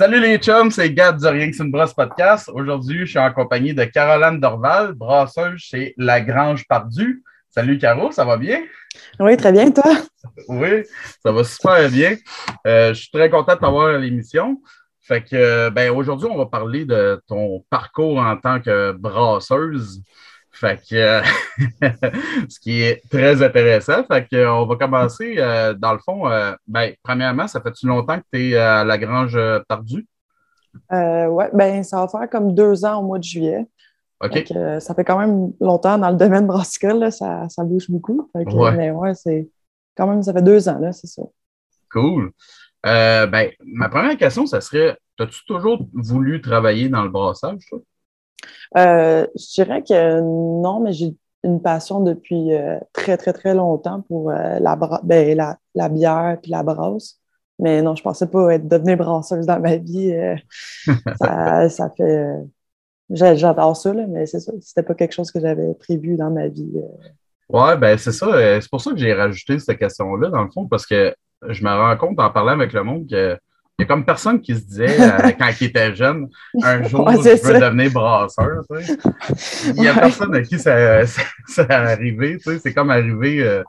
Salut les chums, c'est Gab du Rien que c'est une brosse podcast. Aujourd'hui, je suis en compagnie de Caroline Dorval, brasseuse chez La Grange Pardue. Salut Caro, ça va bien? Oui, très bien, toi? Oui, ça va super bien. Euh, je suis très content de t'avoir à l'émission. Fait que, ben, aujourd'hui, on va parler de ton parcours en tant que brasseuse. Fait que, ce qui est très intéressant. Fait que, on va commencer, euh, dans le fond, euh, ben, premièrement, ça fait-tu longtemps que tu es à la Grange Pardue? Euh, oui, ben, ça va faire comme deux ans au mois de juillet. OK. ça fait quand même longtemps dans le domaine brassicole, ça, ça, bouge beaucoup. Mais ouais, c'est quand même, ça fait deux ans, c'est ça. Cool. Euh, ben, ma première question, ça serait as-tu toujours voulu travailler dans le brassage, toi? Euh, je dirais que non, mais j'ai une passion depuis euh, très, très, très longtemps pour la, ben, la, la, bière et la brasse. Mais non, je pensais pas être devenue brasseuse dans ma vie. ça, ça, fait J'adore ça, là, mais c'est ça. C'était pas quelque chose que j'avais prévu dans ma vie. Euh. Ouais, ben c'est ça. Euh, c'est pour ça que j'ai rajouté cette question-là, dans le fond, parce que je me rends compte en parlant avec le monde que il y a comme personne qui se disait euh, quand il était jeune, un jour, je veux devenir brasseur. Tu sais. Il n'y a personne à qui ça, ça, est arrivé. Tu sais. C'est comme arrivé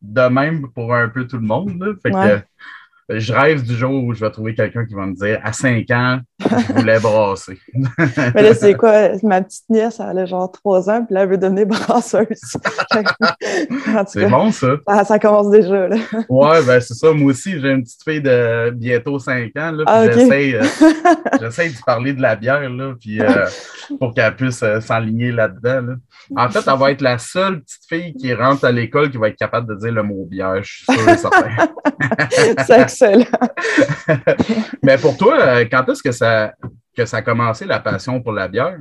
de même pour un peu tout le monde. Là. Fait que, je rêve du jour où je vais trouver quelqu'un qui va me dire à 5 ans, je voulais brasser. Mais là, c'est quoi? Ma petite nièce, elle a genre 3 ans, puis là, elle veut devenir brasseuse. c'est bon, ça. ça. commence déjà. Là. ouais, ben c'est ça. Moi aussi, j'ai une petite fille de bientôt 5 ans. Là, ah, j'essaie, euh, j'essaie de parler de la bière là, puis, euh, pour qu'elle puisse euh, s'enligner là-dedans. Là. En fait, elle va être la seule petite fille qui rentre à l'école qui va être capable de dire le mot bière. Je suis sûr et certain. c'est Mais pour toi, quand est-ce que ça, que ça a commencé la passion pour la bière?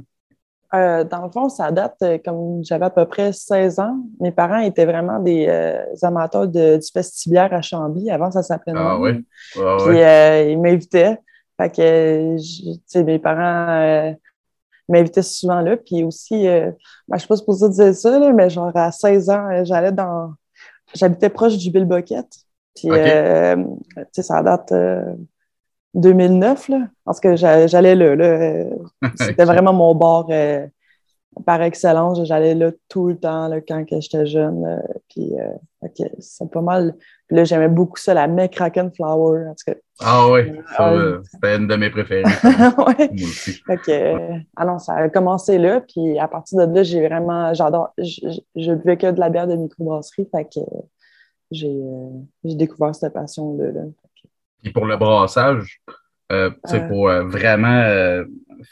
Euh, dans le fond, ça date euh, comme j'avais à peu près 16 ans. Mes parents étaient vraiment des amateurs de, du festibière à Chambly. Avant, ça s'appelait Ah oui? Puis ils m'invitaient. Fait que, mes parents m'invitaient souvent là. Puis aussi, ben, je ne sais pas si pour dire ça, mais genre à 16 ans, j'allais dans. J'habitais proche du Bill Bucket. Puis, euh, ça date 2009, euh, là, parce que j'allais là. là C'était vraiment mon bord euh, par excellence. J'allais là tout le temps là, quand j'étais jeune. puis, c'est pas mal. Puis là, j'aimais beaucoup ça, la McCracken Flower. ah oui, c'était une de mes préférées. ouais. Moi aussi. Fait alors, ça a commencé là. Puis à partir de là, j'ai vraiment, j'adore, je, je buvais que de la bière de microbrasserie. Fait que euh, j'ai découvert cette passion-là. Et pour le brassage, euh, euh pour euh, vraiment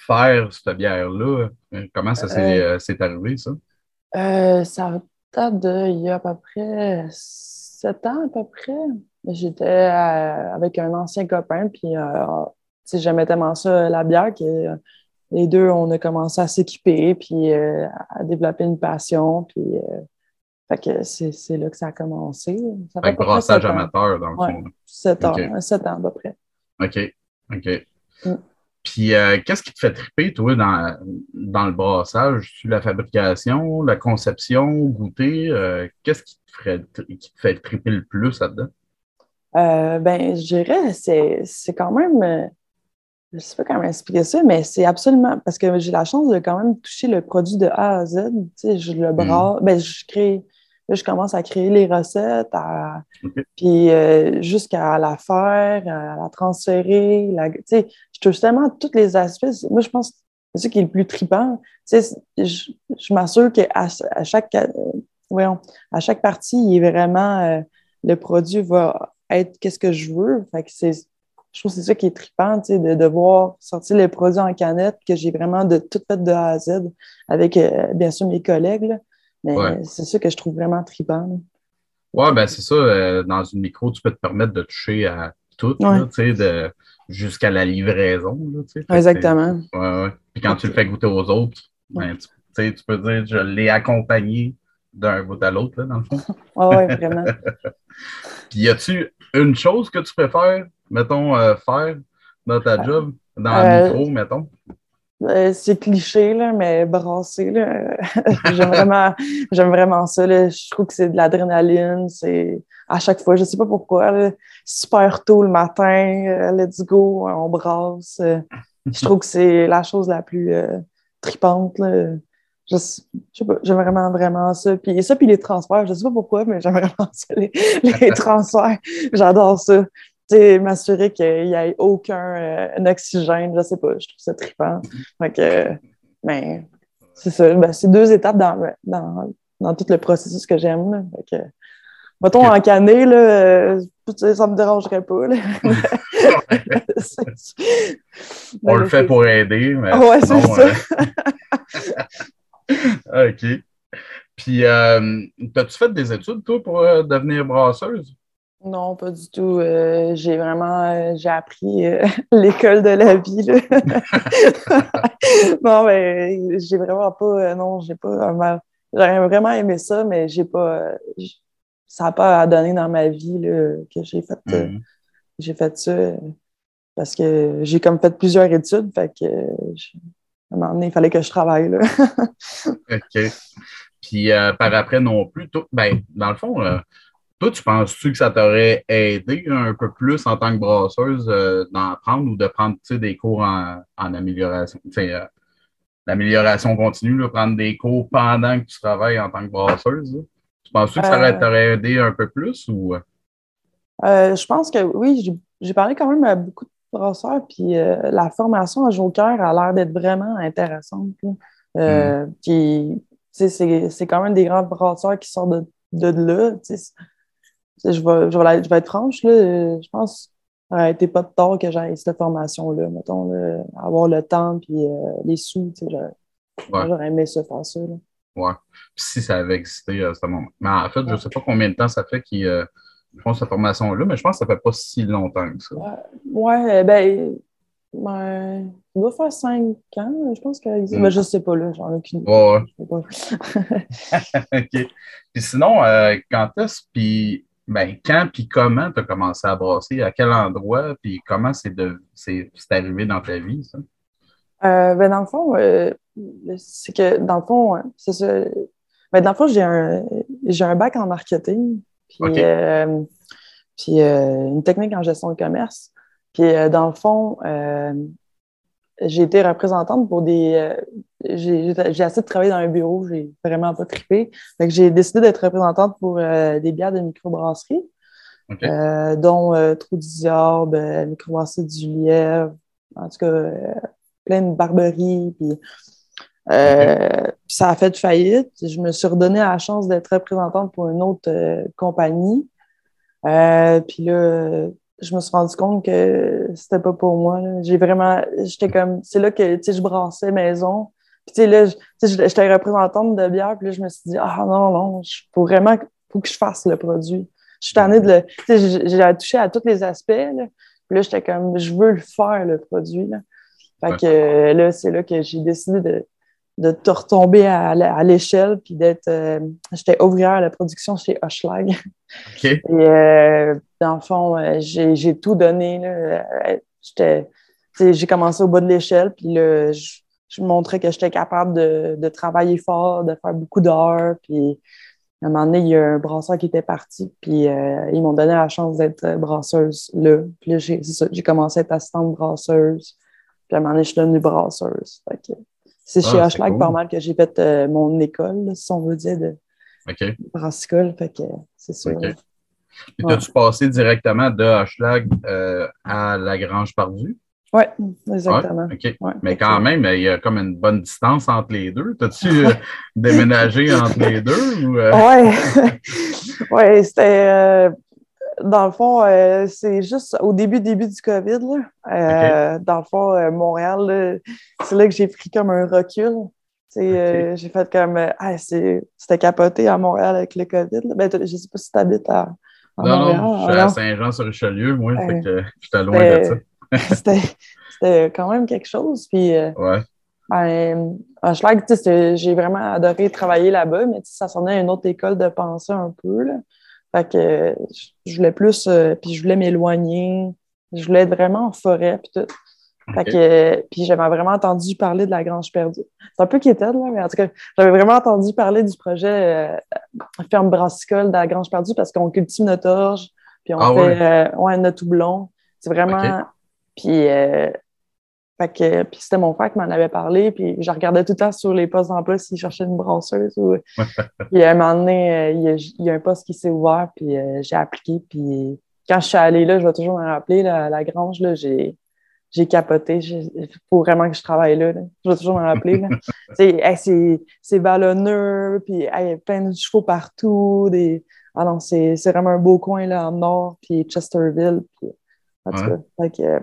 faire cette bière-là, comment ça s'est arrivé, ça? ça date de il y a à peu près sept ans, à peu près. J'étais avec un ancien copain, puis j'aimais tellement ça, la bière, que les deux, on a commencé à s'équiper, puis à développer une passion, puis fait que c'est là que ça a commencé. Ça fait brassage amateur, dans le fond. Sept ans, sept ans à peu près. OK. OK. Mm. Puis, euh, qu'est-ce qui te fait triper, toi, dans, dans le brassage? La fabrication, la conception, goûter? Euh, qu'est-ce qui, qui, te fait triper le plus là-dedans? Euh, ben, je dirais, c'est quand même je ne sais pas comment expliquer ça, mais c'est absolument parce que j'ai la chance de quand même toucher le produit de A à Z. Tu sais, je le bras, mm. ben, je crée, Là, je commence à créer les recettes, puis euh, jusqu'à la faire, à la transférer. La, je touche tellement tous les aspects. Moi, je pense que c'est ça qui est le plus trippant. Je, je m'assure qu'à à chaque, euh, voyons, à chaque partie, il est vraiment euh, le produit va être qu'est-ce que je veux. Fait que c'est, je trouve que c'est ça qui est trippant, de devoir sortir les produits en canette, que j'ai vraiment de tout fait de A à Z avec, bien sûr, mes collègues. Là. Mais c'est ça que je trouve vraiment trippant. Oui, ben c'est ça. Euh, dans une micro, tu peux te permettre de toucher à tout, jusqu'à la livraison. Exactement. Ouais, Puis quand tu le fais goûter aux autres, ben, tu, tu, peux dire je l'ai accompagné d'un bout à l'autre, dans le fond. oui, vraiment. Puis y a-tu une chose que tu préfères, mettons, euh, faire dans ta euh, job, dans le micro, mettons? Euh, c'est cliché, là, mais brasser, j'aime vraiment, j'aime vraiment ça. Je trouve que c'est de l'adrénaline. C'est à chaque fois, je sais pas pourquoi. super tôt le matin, euh, let's go, on brasse. Euh, je trouve que c'est la chose la plus tripante. Je, sais pas, j'aime vraiment, vraiment ça. Puis ça, puis les transferts, je sais pas pourquoi, mais j'aime vraiment ça, les, les transferts. J'adore ça m'assurer qu'il n'y ait aucun euh, oxygène, je sais pas, je trouve ça trippant. Fait mais c'est ça, ben, c'est deux étapes dans, dans, dans, tout le processus que j'aime. Fait que, mettons, en canet, là, euh, ça me dérangerait pas. On le fait pour aider, mais. Ouais, c'est ça. Euh, OK. Puis, as-tu fait des études, toi, pour devenir brasseuse? Non, pas du tout. Euh, j'ai vraiment euh, j'ai appris euh, l'école de la vie. Là. non, mais j'ai vraiment pas. non, j'ai pas. J'aurais vraiment aimé ça, mais j'ai pas. ça n'a pas à donner dans ma vie là, que j'ai fait, mm-hmm. j'ai fait ça parce que j'ai comme fait plusieurs études. Fait que à un moment donné, il fallait que je travaille. Là. OK. Puis par après non plus, ben, dans le fond, toi, tu penses-tu que ça t'aurait aidé un peu plus en tant que brasseuse euh, d'en prendre ou de prendre des cours en, amélioration, euh, l'amélioration continue, là, prendre des cours pendant que tu travailles en tant que brasseuse? Tu penses-tu que ça euh. t'aurait aidé un peu plus ou? je pense que oui, j'ai parlé quand même à beaucoup de brasseurs, puis la formation à Joker a l'air d'être vraiment intéressante. Mm. Puis, c'est quand même des grands brasseurs qui sortent de, de là je vais, je, vais, être franche, là, je pense ça n'aurait été pas de tort que j'aille cette formation-là, mettons, avoir le temps et euh, les sous, j'aurais aimé ça faire ça. Là. Ouais. si ça avait existé à ce moment. Mais en fait, je ne sais pas combien de temps ça fait qu'ils euh, font cette formation-là, mais je pense que ça ne fait pas si longtemps que ça. Ouais, ben, ben, il doit faire cinq ans, je pense que. Mm. Mais je ne sais pas, là, j'en ai aucune idée. Ouais, OK. Puis sinon, euh, quand est-ce, puis ben, quand puis comment tu as commencé à brasser? À quel endroit? Puis comment c'est arrivé dans ta vie, ça? Euh, ben, dans le fond, euh, c'est que dans le fond, c'est ça. Ben, dans le fond, j'ai un, un bac en marketing, puis, euh, puis une technique en gestion de commerce. Puis dans le fond, j'ai été représentante pour des. Euh, j'ai assez de travailler dans un bureau, j'ai vraiment pas trippé. Donc, j'ai décidé d'être représentante pour euh, des bières de microbrasserie, euh, dont Trou d'Isorbe, microbrasserie du Lièvre, en tout cas, plein de barberies. Puis, ça a fait faillite. Je me suis redonné la chance d'être représentante pour une autre compagnie. puis là, je me suis rendu compte que c'était pas pour moi. J'ai vraiment, j'étais comme, c'est là que, tu sais, je brassais maison. Puis, tu sais, là, j'étais représentante de bière, puis là, je me suis dit, ah non, non, il faut vraiment, faut que je fasse le produit. Je suis tannée de le, tu sais, j'ai touché à tous les aspects, là. Puis là, j'étais comme, je veux le faire, le produit, là. Fait que là, c'est là que j'ai décidé de, de te retomber à, l'échelle, puis d'être. Euh, j'étais ouvrière à la production chez Hochelag. Et euh, dans le fond, euh, j'ai tout donné. J'ai commencé au bas de l'échelle, puis là, je, je, montrais que j'étais capable de, de, travailler fort, de faire beaucoup d'heures. Puis à un moment donné, il y a un brasseur qui était parti, puis ils m'ont donné la chance d'être brasseuse là. Puis là, j'ai commencé à être assistante brasseuse. Puis à un moment donné, je suis devenue brasseuse. C'est chez ah, Hochelag pas mal que j'ai fait euh, mon école, si on veut dire, de okay. brassicole. Fait que c'est sûr. Okay. Et as-tu passé directement de Hochelag euh, à la Grange Pardue? Oui, exactement. Mais quand même, il y a comme une bonne distance entre les deux. T'as-tu euh, déménagé entre les deux? Ou, Oui, ouais, c'était dans le fond, euh, c'est juste au début, début du COVID. Là. Euh, dans le fond, euh, Montréal, c'est là que j'ai pris comme un recul. J'ai fait comme ah, c'était capoté à Montréal avec le COVID. Ben, je ne sais pas si tu habites à, non, Non, je suis à Saint-Jean-sur-Richelieu, moi, fait que j'étais loin de ça. c'était quand même quelque chose. Puis, ouais. Ben, j'ai vraiment adoré travailler là-bas, mais ça sonnait à une autre école de pensée un peu. Là. Fait que je voulais plus, euh, puis je voulais m'éloigner. Je voulais être vraiment en forêt, puis tout. puis j'avais vraiment entendu parler de la Grange perdue. C'est un peu quétaine, là, mais en tout cas, j'avais vraiment entendu parler du projet euh, ferme brassicole de la Grange perdue parce qu'on cultive notre orge, puis on ah fait euh, ouais. notre houblon. C'est vraiment. Puis, euh, que, puis c'était mon frère qui m'en avait parlé, puis je regardais tout le temps sur les postes d'emploi s'il cherchait une brasseuse. Ou... puis à un moment donné, il y, a, il y a un poste qui s'est ouvert, puis j'ai appliqué, puis quand je suis allée là, je vais toujours me rappeler, la, la grange, j'ai, j'ai capoté. Il faut vraiment que je travaille là. Je vais toujours me rappeler. c'est, ballonneux, puis il y a plein de chevaux partout. Des... Ah non, c'est, vraiment un beau coin là, en nord, puis Chesterville. Puis, en tout cas,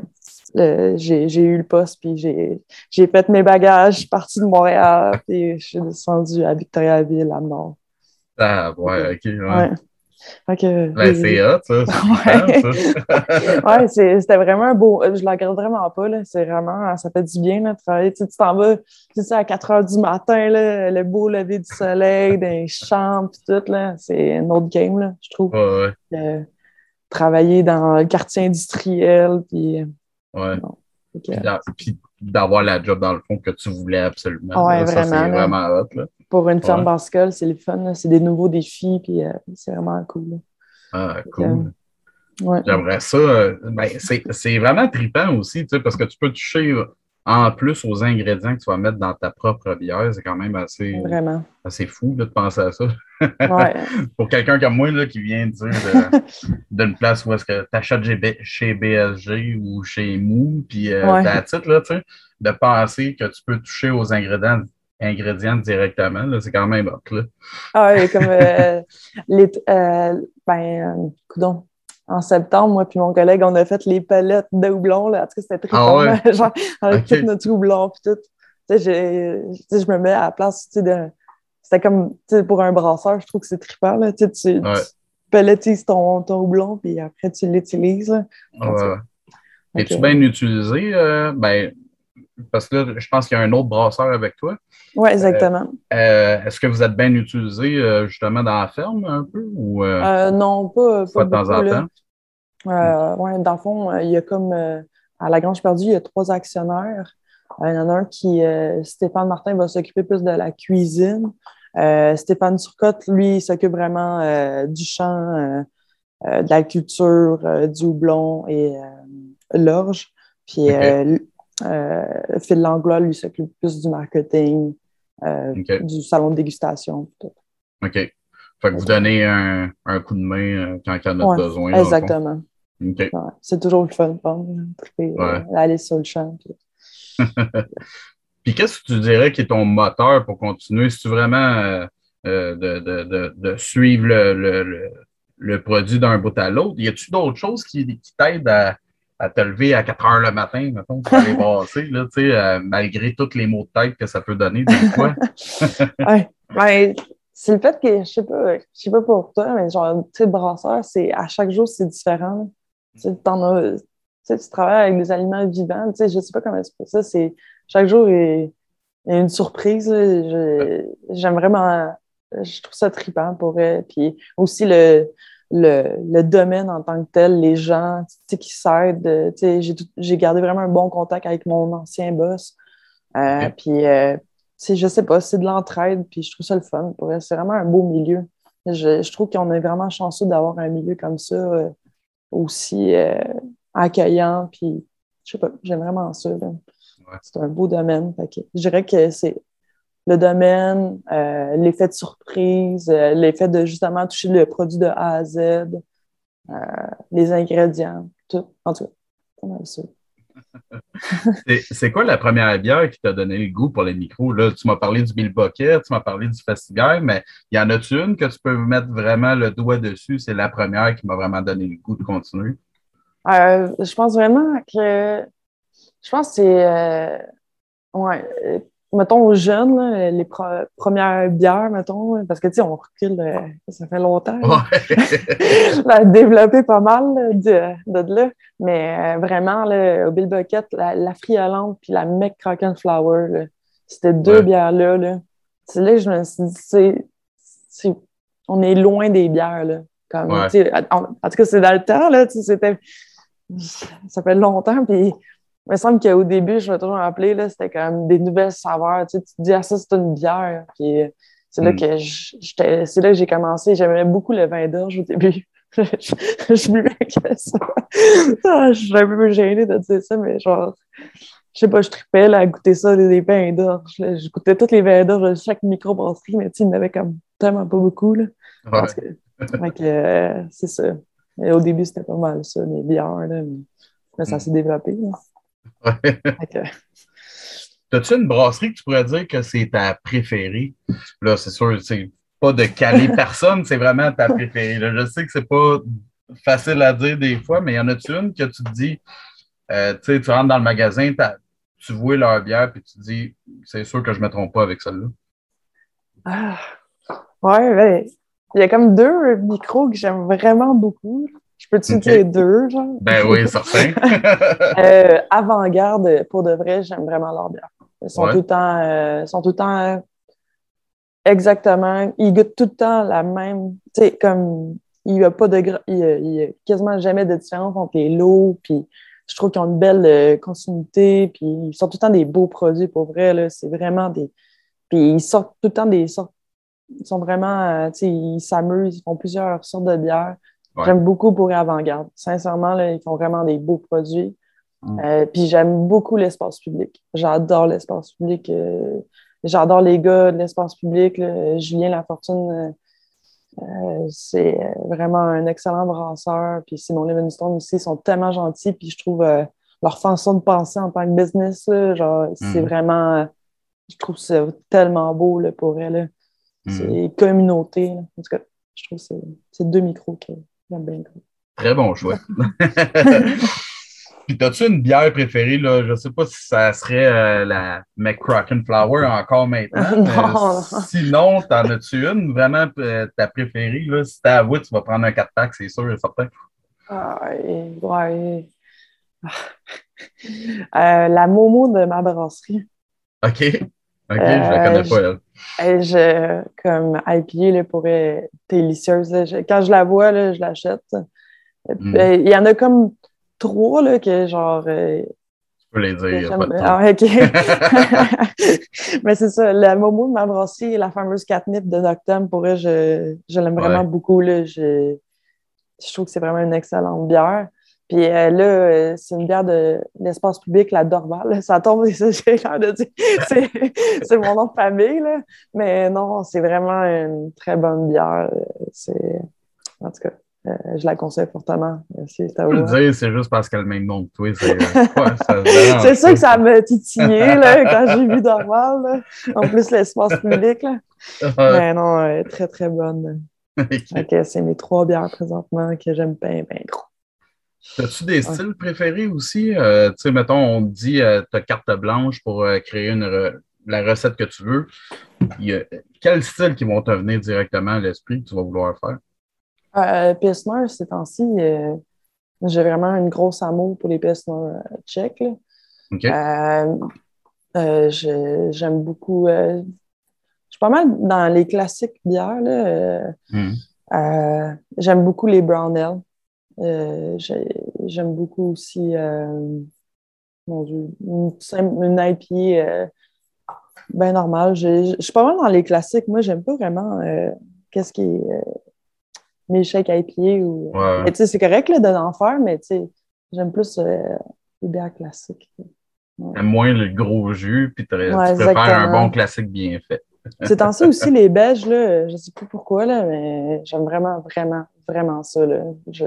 euh, j'ai, eu le poste, puis j'ai, j'ai fait mes bagages, je suis partie de Montréal, puis je suis descendue à Victoriaville, à nord. Ah, ouais, ok, ouais. Ben, c'est hot, ça. ouais, c'était vraiment un beau. Je la regarde vraiment pas. C'est vraiment. Ça fait du bien de travailler. Tu t'en vas tu sais, à 4 heures du matin, là, le beau lever du soleil, les champs, puis tout. C'est un autre game, là, je trouve. Ouais, travailler dans le quartier industriel. Puis, ouais. puis d'avoir la job dans le fond que tu voulais absolument. Ouais, vraiment. c'est vraiment hot. Là pour une femme ouais. c'est le fun. C'est des nouveaux défis, puis euh, c'est vraiment cool. Ah, cool. Euh, J'aimerais ça. Euh, ben, c'est vraiment trippant aussi, parce que tu peux toucher en plus aux ingrédients que tu vas mettre dans ta propre bière. C'est quand même assez, vraiment. assez fou de penser à ça. Ouais. pour quelqu'un comme moi là, qui vient de dire d'une place où est-ce que tu achètes chez BSG ou chez Mou, puis euh, ouais. titre, là, de penser que tu peux toucher aux ingrédients ingrédients directement. C'est quand même hot. Là. Ah oui, comme euh, les, euh, ben, euh, en septembre, moi et mon collègue, on a fait les palettes de houblon. Là. En tout cas, c'était très ah ouais? genre, avec tout notre houblon puis tout. Tu sais, je me mets à la place, tu sais, de... C'était comme, tu sais, pour un brasseur, je trouve que c'est trippant, là. Tu, tu, ouais. palettises ton, ton houblon, puis après, tu l'utilises. Ouais. Es-tu bien utilisé? Euh, ben, parce que là, je pense qu'il y a un autre brasseur avec toi. Oui, exactement. Euh, euh, est-ce que vous êtes bien utilisé euh, justement dans la ferme un peu? Ou, non, pas, pas, de temps en temps? Oui, dans le fond, il y a comme à la Grange Perdue, il y a trois actionnaires. il y en a un qui, Stéphane Martin, va s'occuper plus de la cuisine. Stéphane Turcotte, lui, s'occupe vraiment du champ, de la culture, du houblon et l'orge. Puis euh, Phil Langlois, lui, s'occupe plus du marketing, euh, du salon de dégustation. OK. Fait que vous donnez un, un coup de main euh, quand il y en a besoin. Exactement. Okay. c'est toujours le fun, ouais. aller sur le champ. Puis, qu'est-ce que tu dirais qui est ton moteur pour continuer? Si tu vraiment de, de, de, de, suivre le, le, le produit d'un bout à l'autre, y a-tu d'autres choses qui, qui t'aident à, à te lever à 4 heures le matin, mettons, pour aller brasser, là, euh, malgré tous les mots de tête que ça peut donner des fois. oui, ben, c'est le fait que, je sais pas, je sais pas pour toi, mais genre, tu sais, brasseur, c'est à chaque jour, c'est différent. Tu as, tu travailles avec des aliments vivants, tu sais, je sais pas comment c'est ça, c'est chaque jour il y a une surprise. J'aime vraiment, je trouve ça trippant pour elle. Puis aussi le, le, domaine en tant que tel, les gens qui s'aident. J'ai gardé vraiment un bon contact avec mon ancien boss. Euh, Puis, euh, je sais pas, c'est de l'entraide, puis je trouve ça le fun. C'est vraiment un beau milieu. Je, je trouve qu'on est vraiment chanceux d'avoir un milieu comme ça, euh, aussi euh, accueillant. Puis, je sais pas, j'aime vraiment ça. C'est un beau domaine. je dirais que c'est le domaine, euh, l'effet de surprise, euh, l'effet de justement toucher le produit de A à Z, euh, les ingrédients, tout. En tout cas, c'est quoi la première bière qui t'a donné le goût pour les micros? Là, tu m'as parlé du Bill Bucket, tu m'as parlé du Festival, mais il y en a-tu une que tu peux mettre vraiment le doigt dessus? C'est la première qui m'a vraiment donné le goût de continuer. je pense vraiment que. Je pense que c'est. ouais, mettons, aux jeunes, les premières bières, mettons, parce que, tu sais, on recule, euh, ça fait longtemps. Ouais. a développé pas mal de, de, là. Mais euh, vraiment, là, au Bill Bucket, la, la friolante puis la Mec Crock Flower, c'était deux bières-là. Là. C'est là que je me suis dit, c'est, on est loin des bières. Là. Comme, en, en, tout cas, c'est dans le temps, là, c'était, ça fait longtemps. Puis il me semble qu'au début, je vais toujours rappeler, c'était comme des nouvelles saveurs. Tu, sais, tu te dis, ah, ça, c'est une bière. Puis c'est là mm. que c'est là que j'ai commencé. J'aimais beaucoup le vin d'orge au début. je, je buvais que ça. Ah, je suis un peu gênée de dire ça, mais genre, je sais pas, je tripais à goûter ça, des, vins d'orge. Je goûtais tous les vins d'orge de chaque microbrasserie, mais il n'y en avait comme tellement pas beaucoup. Là. Parce que, euh, c'est ça. au début, c'était pas mal ça, les bières, là, mais, ça mm. s'est développé. Ouais. As-tu une brasserie que tu pourrais dire que c'est ta préférée? Là, c'est sûr, c'est pas de caler personne, c'est vraiment ta préférée. Je sais que c'est pas facile à dire des fois, mais y en a-tu une que tu te dis, euh, tu sais, tu rentres dans le magasin, tu vois leur bière, puis tu te dis, c'est sûr que je ne me trompe pas avec celle-là? Ah, ouais, ben, il y a comme deux micros que j'aime vraiment beaucoup. Je peux-tu dire deux, genre? Ben oui, certain. euh, Avant-garde, pour de vrai, j'aime vraiment leur bière. Ils sont tout le temps, euh, sont tout le temps euh, exactement, ils goûtent tout le temps la même, tu sais, comme il n'y a pas de, il y a, quasiment jamais de différence entre les lots, puis je trouve qu'ils ont une belle euh, continuité, puis ils sortent tout le temps des beaux produits pour vrai, là, c'est vraiment des, puis ils sortent tout le temps des sortes, ils sont vraiment, tu sais, ils s'amusent, ils font plusieurs sortes de bières. J'aime beaucoup pour Avant-Garde. Sincèrement, là, ils font vraiment des beaux produits. Mm. Euh, puis j'aime beaucoup l'espace public. J'adore l'espace public. Euh, j'adore les gars de l'espace public. Julien Lafortune, euh, c'est vraiment un excellent brasseur. Puis Simon Livingstone aussi, ils sont tellement gentils. Puis je trouve leur façon de penser en tant que business, genre, c'est mm. vraiment. je trouve c'est tellement beau là, pour elle. Mm. C'est communauté. En tout cas, je trouve que c'est deux micros que Très bon choix. Puis, as-tu une bière préférée? Là? Je ne sais pas si ça serait euh, la McCracken Flower encore maintenant. non. Sinon, t'en as-tu une vraiment euh, ta préférée? Là? Si t'es à tu vas prendre un 4-pack, c'est sûr et certain. Ah, ouais. Euh, la Momo de ma brasserie. OK. OK, je la connais pas, elle. Je, comme IPA, là, pour délicieuse. quand je la vois, là, je l'achète. Hmm. Il y en a comme trois, là, que genre. Euh, tu peux les dire. Ah, OK. Mais c'est ça. La Momo de ma brasserie, la fameuse catnip de Noctem, pour eux, je, je l'aime vraiment beaucoup. Là. Je, je trouve que c'est vraiment une excellente bière. Puis euh, là, euh, c'est une bière de l'espace public, la Dorval. Ça tombe, j'ai l'air de dire. C'est mon nom de famille, là. Mais non, c'est vraiment une très bonne bière. C'est... En tout cas, euh, je la conseille fortement. Merci, le dire, c'est juste parce qu'elle a le même nom que toi. C'est ça que ça m'a titillé là, quand j'ai vu Dorval. En plus, l'espace public. Là. Mais non, elle est très, très bonne. c'est mes trois bières présentement que j'aime bien, bien gros. As-tu des styles préférés aussi? Euh, tu sais, mettons, on te dit euh, ta carte blanche pour créer une la recette que tu veux. Il quel style qui vont te venir directement à l'esprit que tu vas vouloir faire? Euh, Pilsner, ces temps-ci, euh, j'ai vraiment une grosse amour pour les euh, tchèques. Euh, j'aime beaucoup. je suis pas mal dans les classiques bières. Mm. j'aime beaucoup les Brown Ale. J'aime beaucoup aussi mon Dieu, une, une IPA bien normale. Je suis pas mal dans les classiques. Moi, j'aime pas vraiment qu'est-ce qui est mes chèques pied. Ou... C'est correct là, d'en faire, mais j'aime plus euh, les bières classiques. Ouais. Moins le gros jus, puis tu préfères un bon classique bien fait. C'est temps ça aussi, les beiges, là, je ne sais plus pourquoi, là, mais j'aime vraiment, vraiment, vraiment ça. Là. Je...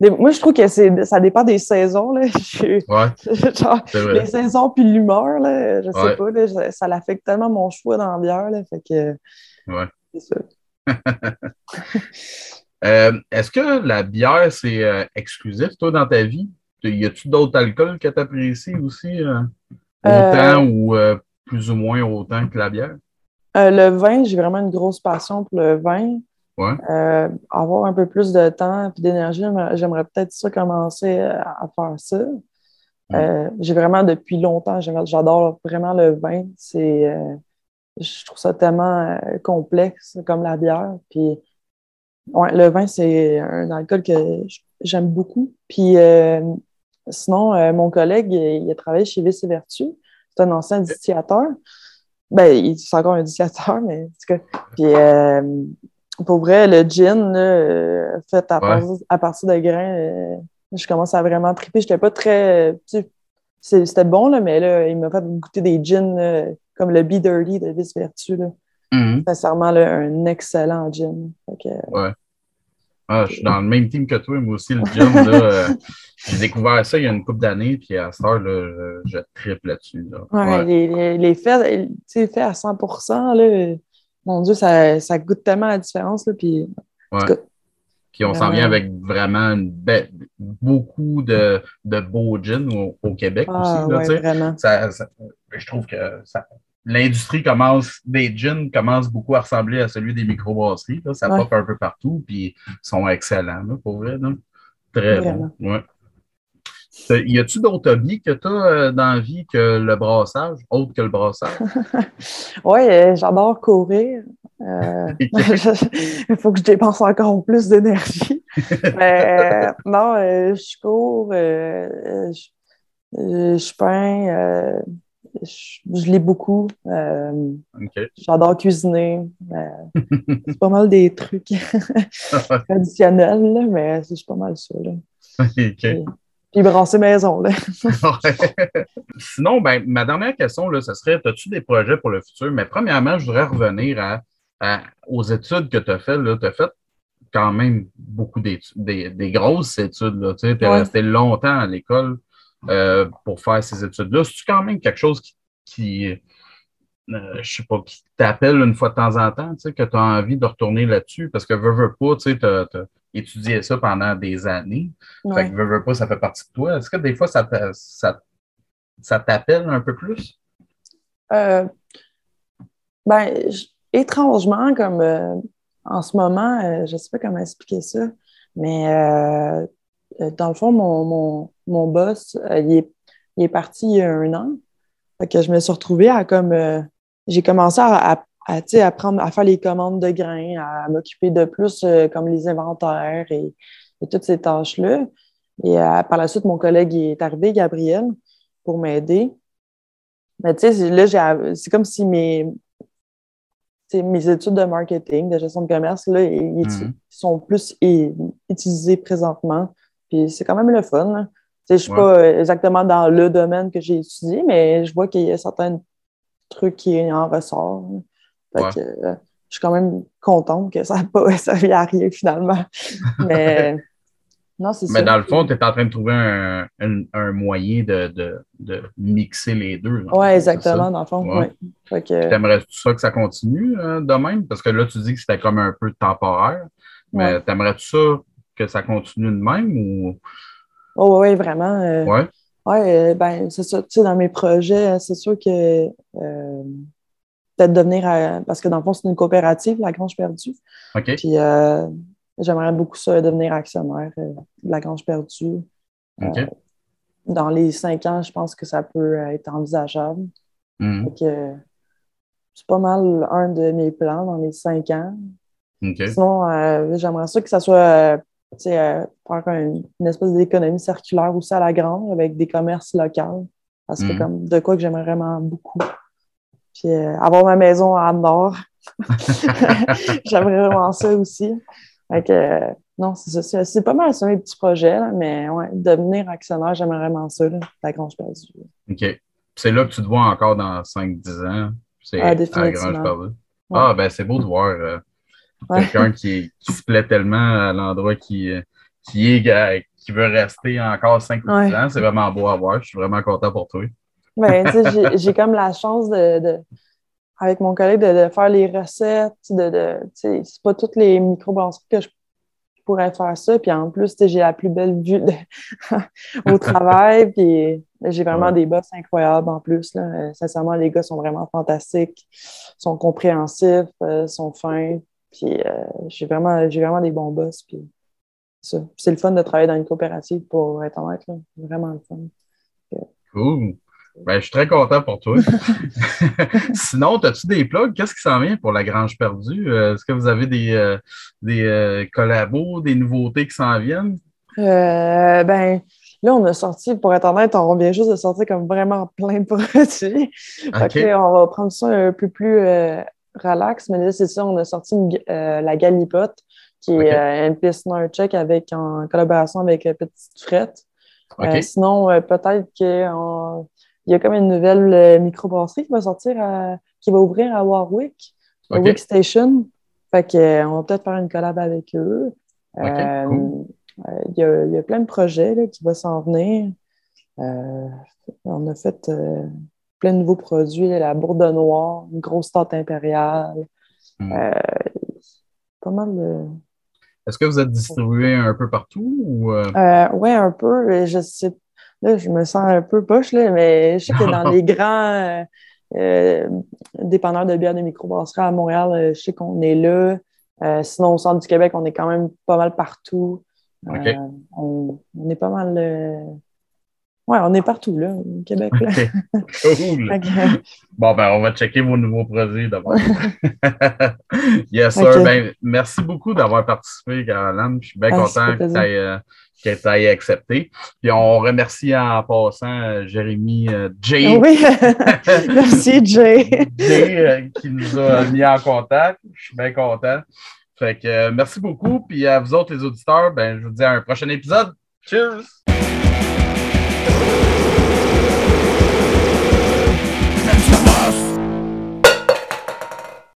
Moi, je trouve que ça dépend des saisons. Là. Genre, les saisons puis l'humeur, je sais pas, là, ça l'affecte tellement mon choix dans la bière. Là, fait que, ouais. C'est ça. Euh, est-ce que la bière, c'est euh, exclusif, toi, dans ta vie? Y a-tu d'autres alcools que tu apprécies aussi? Euh, autant ou plus ou moins autant que la bière? le vin, j'ai vraiment une grosse passion pour le vin. Avoir un peu plus de temps et d'énergie, j'aimerais peut-être ça commencer à faire ça. j'ai vraiment depuis longtemps, j'adore vraiment le vin. C'est je trouve ça tellement euh, complexe comme la bière. Puis, ouais, le vin, c'est un alcool que j'aime beaucoup. Puis, euh, sinon, euh, mon collègue, il, a travaillé chez Vice et Vertu. C'est un ancien distillateur. Ben, c'est encore un distillateur, mais en tout cas. Puis, euh, pour vrai, le gin, fait à, partir, de grains, je commence à vraiment triper. J'étais pas très. C'était bon, là, mais là, il m'a fait goûter des gins comme le Be Dirty de Vice Vertu. Là. Mm-hmm. Sincèrement, un excellent gin. ouais. Ah, je suis dans le même team que toi, moi aussi, le gin. Euh, j'ai découvert ça il y a une couple d'années, puis à cette heure, là, je, triple là-dessus. Ouais, Les, les, faits, fait à 100 là, mon Dieu, ça, ça, goûte tellement la différence. Là, puis, puis on s'en vient avec vraiment beaucoup de, de beaux gins au, Québec ah, aussi. Là, vraiment. Ça, je trouve que ça, l'industrie commence, des gins commencent beaucoup à ressembler à celui des microbrasseries. Là. Ça pop un peu partout, puis ils sont excellents, là, pour vrai. Très bon. Ouais. Y a-tu d'autres hobbies que tu as euh, dans la vie que le brassage, autre que le brassage? oui, euh, j'adore courir. Euh, il faut que je dépense encore plus d'énergie. non, je cours, je, je, peins, je, lis beaucoup. Euh, j'adore cuisiner. Euh, c'est pas mal des trucs traditionnels, mais c'est pas mal ça. Puis, brasser maison. Sinon, ben, ma dernière question, là, ce serait as-tu des projets pour le futur? Mais premièrement, je voudrais revenir à, aux études que tu as faites. Tu as fait quand même beaucoup d'études, des, grosses études. Tu es resté longtemps à l'école. Euh, pour faire ces études-là. C'est quand même quelque chose qui, qui euh, je sais pas, qui t'appelle une fois de temps en temps, tu sais, que tu as envie de retourner là-dessus? Parce que veux, veux pas, tu sais, tu as, étudié ça pendant des années. Fait que veux, veux pas, ça fait partie de toi. Est-ce que des fois, ça, ça, ça t'appelle un peu plus? Euh, ben, étrangement, comme en ce moment, je sais pas comment expliquer ça, mais dans le fond, mon, mon, mon boss, il, est, il est parti il y a un an que je me suis retrouvée à comme. Euh, j'ai commencé à, à, apprendre à faire les commandes de grains, à m'occuper de plus euh, comme les inventaires et, toutes ces tâches-là. Et euh, par la suite, mon collègue est arrivé, Gabriel, pour m'aider. Mais tu sais, là, c'est comme si mes, mes études de marketing, de gestion de commerce, là, ils, mm-hmm. sont plus utilisés présentement. Puis c'est quand même le fun. Je ne suis pas euh, exactement dans le domaine que j'ai étudié, mais je vois qu'il y a certains trucs qui en ressortent. Euh, je suis quand même contente que ça pas servi à rien finalement. mais non, c'est Mais dans le fond, tu es en train de trouver un, un, moyen de, de, de, mixer les deux. Oui, exactement, dans le fond. Ouais. Tu aimerais ça que ça continue euh, de même? Parce que là, tu dis que c'était comme un peu temporaire. Mais t'aimerais-tu ça que ça continue de même ou? Oh, oui, vraiment. Euh, oui. Ouais, euh, ben, c'est ça. Tu sais, dans mes projets, c'est sûr que euh, peut-être devenir, parce que dans le fond, c'est une coopérative, la Grange Perdue. OK. Puis j'aimerais beaucoup ça, devenir actionnaire de la Grange Perdue. OK. dans les cinq ans, je pense que ça peut être envisageable. Mm c'est pas mal un de mes plans dans les cinq ans. Sinon, j'aimerais ça que ça soit euh, faire une, espèce d'économie circulaire aussi à la grande avec des commerces locaux. Parce que mm. comme de quoi que j'aimerais vraiment beaucoup. Puis euh, avoir ma maison à Nord. j'aimerais vraiment ça aussi. Fait euh, non, c'est C'est pas mal ça, mes petits projets, mais ouais, devenir actionnaire, j'aimerais vraiment ça, la Grange Perdue. OK. C'est là que tu te vois encore dans 5-10 ans. C'est ah, la Grange Perdue. Ah, ben c'est beau de voir. Quelqu'un qui, se plaît tellement à l'endroit qui, qui est qui veut rester encore 5 ou 10 ans. C'est vraiment beau à voir. Je suis vraiment content pour toi. Ben, j'ai comme la chance de, avec mon collègue de, faire les recettes. De, de c'est pas toutes les microbrasseries que je pourrais faire ça. Puis en plus, j'ai la plus belle vue au travail. Puis j'ai vraiment des boss incroyables en plus. Là. Sincèrement, les gars sont vraiment fantastiques, sont compréhensifs, euh, sont fins. Puis euh, j'ai vraiment, vraiment des bons boss. Puis c'est le fun de travailler dans une coopérative pour être honnête. Là. Vraiment le fun. Cool. Ben, je suis très content pour toi. Sinon, as-tu des plugs? Qu'est-ce qui s'en vient pour la Grange perdue? Euh, est-ce que vous avez des, euh, des collabos, des nouveautés qui s'en viennent? ben, là, on a sorti, pour être honnête, on vient juste de sortir comme vraiment plein de produits. on va prendre ça un peu plus euh, relax, mais là, c'est ça, on a sorti euh, la Galipote, qui est euh, une piste check avec, en collaboration avec Petite Frette. sinon, peut-être qu'il y a comme une nouvelle microbrasserie qui va sortir, qui va ouvrir à Warwick, Warwick Station. Fait qu'on va peut-être faire une collab avec eux. Il y, a, plein de projets qui vont s'en venir. Euh, on a fait euh, plein de nouveaux produits, la bourde noire, une grosse tarte impériale. Hmm. Euh, pas mal de. Est-ce que vous êtes distribué un peu partout? Ou... oui, un peu. Je sais, là, je me sens un peu poche, là, mais je sais que dans les grands dépanneurs de bière de microbrasserie à Montréal, je sais qu'on est là. sinon, au centre du Québec, on est quand même pas mal partout. Euh, on, est pas mal. Euh, ouais, on est partout, là, au Québec. Là. cool. Bon, ben, on va checker vos nouveaux produits d'abord. yes, sir. Ben, merci beaucoup d'avoir participé, Caroline. Je suis bien ah, content que tu aies, accepté. Puis on remercie en passant Jérémy euh, Jay. Oui, merci Jay. Jay qui nous a mis en contact. Je suis bien content. Fait que euh, merci beaucoup. Puis à vous autres, les auditeurs, ben, je vous dis à un prochain épisode. Cheers!